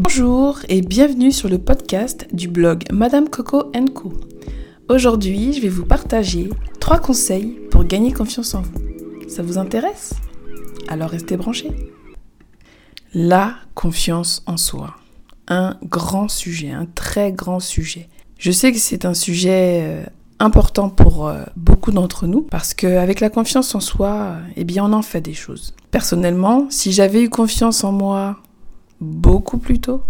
Bonjour et bienvenue sur le podcast du blog Madame Coco Co. Aujourd'hui, je vais vous partager trois conseils pour gagner confiance en vous. Ça vous intéresse? Alors restez branchés. La confiance en soi. Un grand sujet, un très grand sujet. Je sais que c'est un sujet euh, important pour euh, beaucoup d'entre nous parce qu'avec la confiance en soi, eh bien on en fait des choses. Personnellement, si j'avais eu confiance en moi beaucoup plus tôt,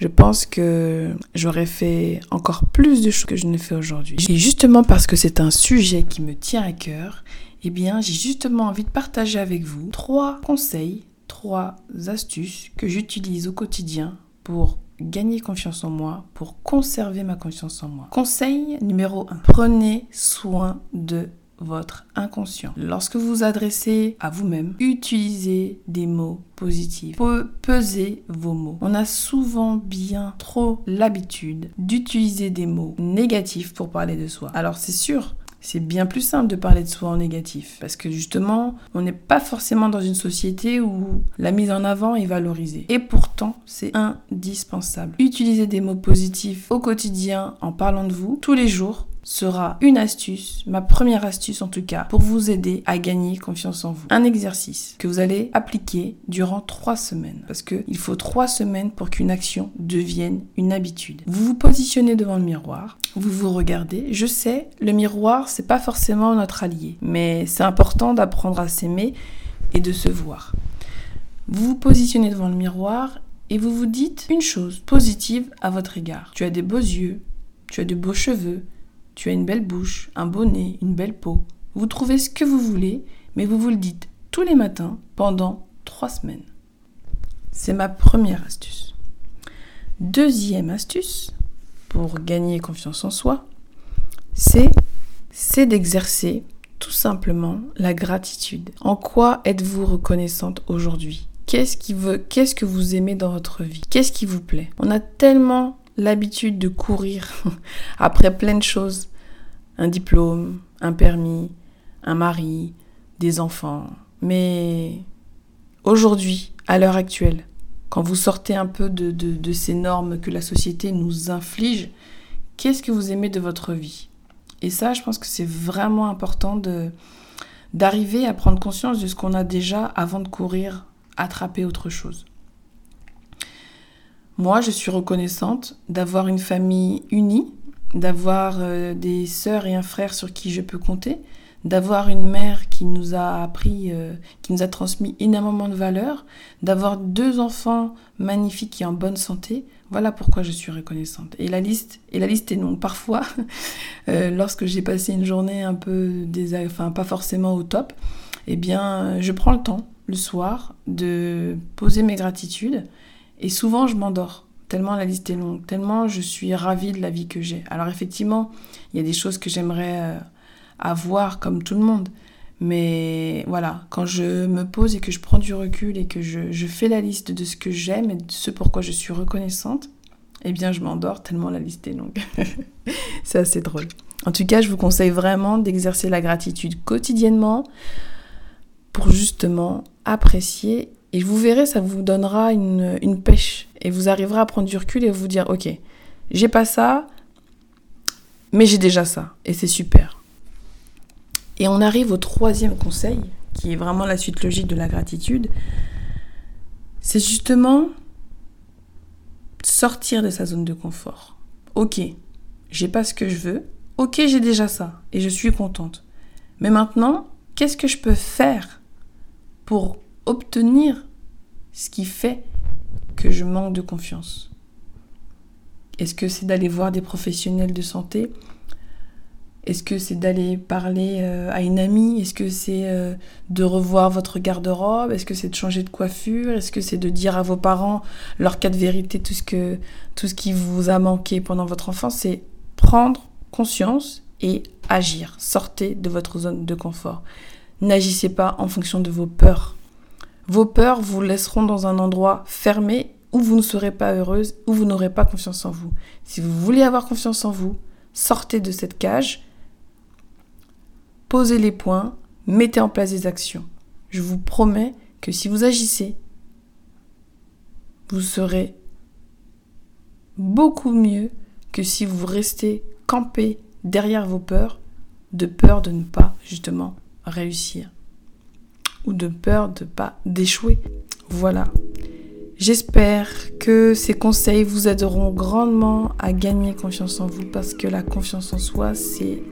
je pense que j'aurais fait encore plus de choses que je ne fais aujourd'hui. Et justement parce que c'est un sujet qui me tient à cœur, eh bien j'ai justement envie de partager avec vous trois conseils, trois astuces que j'utilise au quotidien pour gagner confiance en moi, pour conserver ma confiance en moi. Conseil numéro 1. Prenez soin de votre inconscient. Lorsque vous vous adressez à vous-même, utilisez des mots positifs. Pesez vos mots. On a souvent bien trop l'habitude d'utiliser des mots négatifs pour parler de soi. Alors c'est sûr, c'est bien plus simple de parler de soi en négatif. Parce que justement, on n'est pas forcément dans une société où la mise en avant est valorisée. Et pourtant, c'est indispensable. Utilisez des mots positifs au quotidien en parlant de vous tous les jours sera une astuce, ma première astuce en tout cas, pour vous aider à gagner confiance en vous. Un exercice que vous allez appliquer durant trois semaines. Parce qu'il faut trois semaines pour qu'une action devienne une habitude. Vous vous positionnez devant le miroir, vous vous regardez. Je sais, le miroir, c'est pas forcément notre allié, mais c'est important d'apprendre à s'aimer et de se voir. Vous vous positionnez devant le miroir et vous vous dites une chose positive à votre égard. Tu as des beaux yeux, tu as de beaux cheveux, tu as une belle bouche, un beau nez, une belle peau. Vous trouvez ce que vous voulez, mais vous vous le dites tous les matins pendant trois semaines. C'est ma première astuce. Deuxième astuce pour gagner confiance en soi, c'est c'est d'exercer tout simplement la gratitude. En quoi êtes-vous reconnaissante aujourd'hui? Qu'est-ce qui veut qu'est-ce que vous aimez dans votre vie? Qu'est-ce qui vous plaît? On a tellement l'habitude de courir après plein de choses. Un diplôme, un permis, un mari, des enfants. Mais aujourd'hui, à l'heure actuelle, quand vous sortez un peu de, de, ces normes que la société nous inflige, qu'est-ce que vous aimez de votre vie? Et ça, je pense que c'est vraiment important de d'arriver à prendre conscience de ce qu'on a déjà avant de courir attraper autre chose. Moi, je suis reconnaissante d'avoir une famille unie, d'avoir euh, des sœurs et un frère sur qui je peux compter, d'avoir une mère qui nous a appris, euh, qui nous a transmis énormément de valeurs, d'avoir deux enfants magnifiques et en bonne santé. Voilà pourquoi je suis reconnaissante. Et la liste, et la liste est longue. Parfois, euh, lorsque j'ai passé une journée un peu, enfin pas forcément au top, eh bien, je prends le temps le soir de poser mes gratitudes et souvent, je m'endors, tellement la liste est longue, tellement je suis ravie de la vie que j'ai. Alors effectivement, il y a des choses que j'aimerais euh, avoir comme tout le monde. Mais voilà, quand je me pose et que je prends du recul et que je, je fais la liste de ce que j'aime et de ce pourquoi je suis reconnaissante, eh bien je m'endors tellement la liste est longue. C'est assez drôle. En tout cas, je vous conseille vraiment d'exercer la gratitude quotidiennement pour justement apprécier et vous verrez, ça vous donnera une, pêche. Et vous arriverez à prendre du recul et vous dire, ok, j'ai pas ça, mais j'ai déjà ça. Et c'est super. Et on arrive au troisième conseil, qui est vraiment la suite logique de la gratitude. C'est justement sortir de sa zone de confort. Ok, j'ai pas ce que je veux. Ok, j'ai déjà ça. Et je suis contente. Mais maintenant, qu'est-ce que je peux faire pour obtenir ce qui fait que je manque de confiance Est-ce que c'est d'aller voir des professionnels de santé? Est-ce que c'est d'aller parler euh, à une amie? Est-ce que c'est euh, de revoir votre garde-robe? Est-ce que c'est de changer de coiffure? Est-ce que c'est de dire à vos parents leur cas de vérité, tout ce, que, tout ce qui vous a manqué pendant votre enfance? C'est prendre conscience et agir. Sortez de votre zone de confort. N'agissez pas en fonction de vos peurs. Vos peurs vous laisseront dans un endroit fermé où vous ne serez pas heureuse, où vous n'aurez pas confiance en vous. Si vous voulez avoir confiance en vous, sortez de cette cage, posez les points, mettez en place des actions. Je vous promets que si vous agissez, vous serez beaucoup mieux que si vous restez campé derrière vos peurs, de peur de ne pas justement réussir ou de peur de pas d'échouer. Voilà. J'espère que ces conseils vous aideront grandement à gagner confiance en vous parce que la confiance en soi, c'est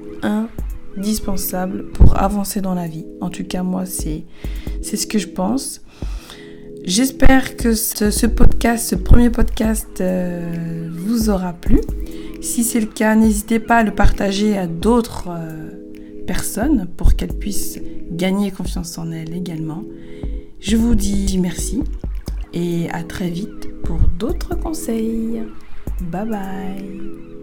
indispensable pour avancer dans la vie. En tout cas, moi, c'est ce que je pense. J'espère que ce, podcast, ce premier podcast, euh, vous aura plu. Si c'est le cas, n'hésitez pas à le partager à d'autres euh, personnes pour qu'elles puissent gagner confiance en elles également. Je vous dis merci et à très vite pour d'autres conseils. Bye bye